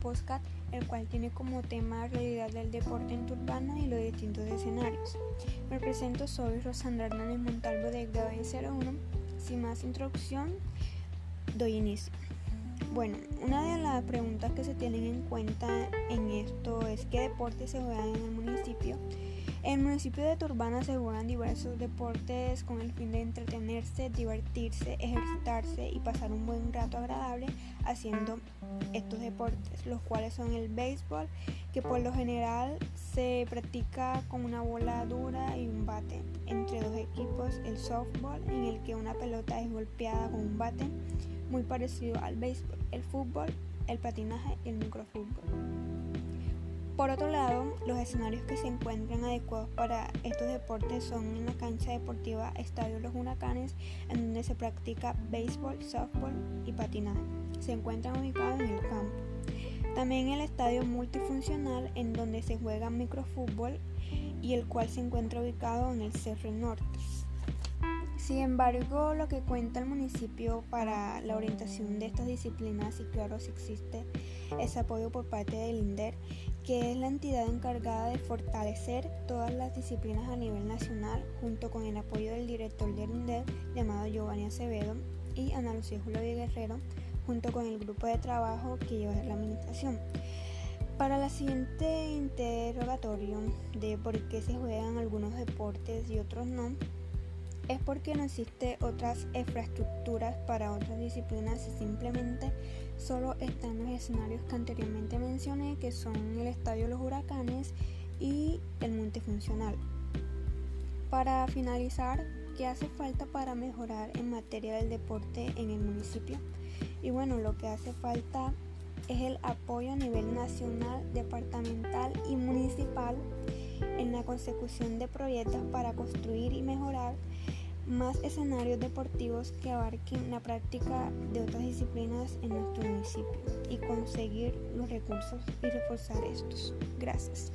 podcast, el cual tiene como tema realidad del deporte en Turbana y los distintos escenarios. Me presento, soy Rosandra Hernández Montalvo de grado 01. Sin más introducción, doy inicio. Bueno, una de las preguntas que se tienen en cuenta en esto es qué deportes se juegan en el municipio. El municipio de Turbana se juegan diversos deportes con el fin de entretenerse, divertirse, ejercitarse y pasar un buen rato agradable haciendo estos deportes, los cuales son el béisbol, que por lo general se practica con una bola dura y un bate entre dos equipos, el softball, en el que una pelota es golpeada con un bate, muy parecido al béisbol, el fútbol, el patinaje y el microfútbol. Por otro lado, los escenarios que se encuentran adecuados para estos deportes son en la cancha deportiva Estadio Los Huracanes, en donde se practica béisbol, softball y patinaje. Se encuentran ubicados en el campo. También el estadio multifuncional, en donde se juega microfútbol y el cual se encuentra ubicado en el Cerro Norte. Sin embargo, lo que cuenta el municipio para la orientación de estas disciplinas, y claro, si existe ese apoyo por parte del INDER, que es la entidad encargada de fortalecer todas las disciplinas a nivel nacional, junto con el apoyo del director del INDER, llamado Giovanni Acevedo, y Ana Lucía Julio Guerrero, junto con el grupo de trabajo que lleva la administración. Para la siguiente interrogatorio de por qué se juegan algunos deportes y otros no, es porque no existe otras infraestructuras para otras disciplinas y simplemente solo están los escenarios que anteriormente mencioné, que son el Estadio Los Huracanes y el multifuncional. Para finalizar, ¿qué hace falta para mejorar en materia del deporte en el municipio? Y bueno, lo que hace falta es el apoyo a nivel nacional, departamental y municipal en la consecución de proyectos para construir y mejorar más escenarios deportivos que abarquen la práctica de otras disciplinas en nuestro municipio y conseguir los recursos y reforzar estos. Gracias.